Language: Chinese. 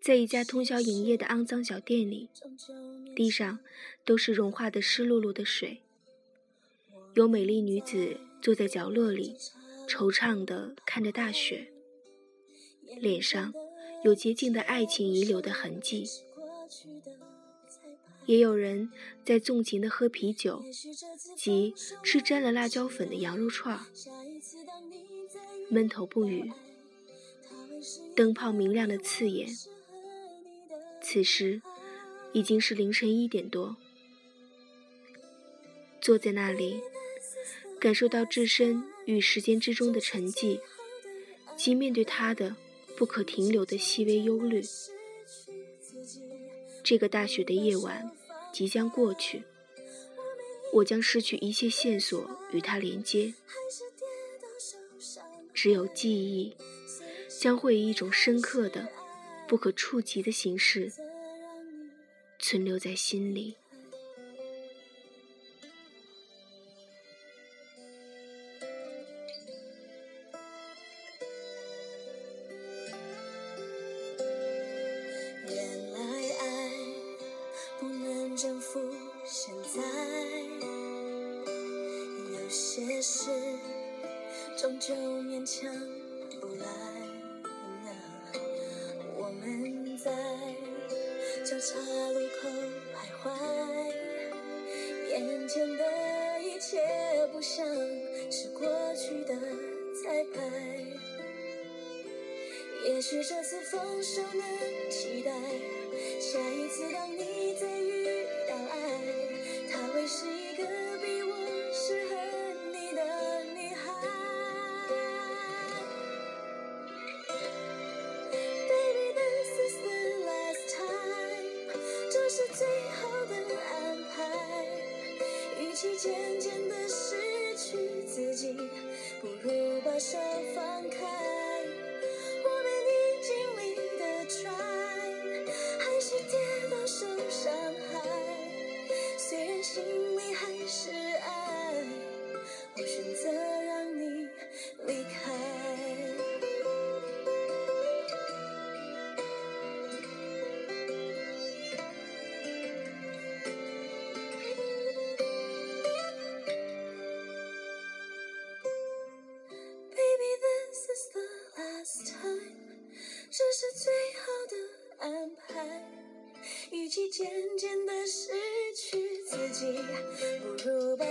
在一家通宵营业的肮脏小店里，地上都是融化的湿漉漉的水。有美丽女子坐在角落里，惆怅地看着大雪，脸上有洁净的爱情遗留的痕迹。也有人在纵情地喝啤酒，及吃沾了辣椒粉的羊肉串，闷头不语。灯泡明亮的刺眼。此时已经是凌晨一点多，坐在那里。感受到置身于时间之中的沉寂，及面对他的不可停留的细微忧虑。这个大雪的夜晚即将过去，我将失去一切线索与他连接，只有记忆将会以一种深刻的、不可触及的形式存留在心里。终究勉强不来。我们在交叉路口徘徊，眼前的一切不像是过去的彩排。也许这次放手能期待，下一次当你再遇与其渐渐的失去自己，不如把手放开。安排，与其渐渐的失去自己，不如把。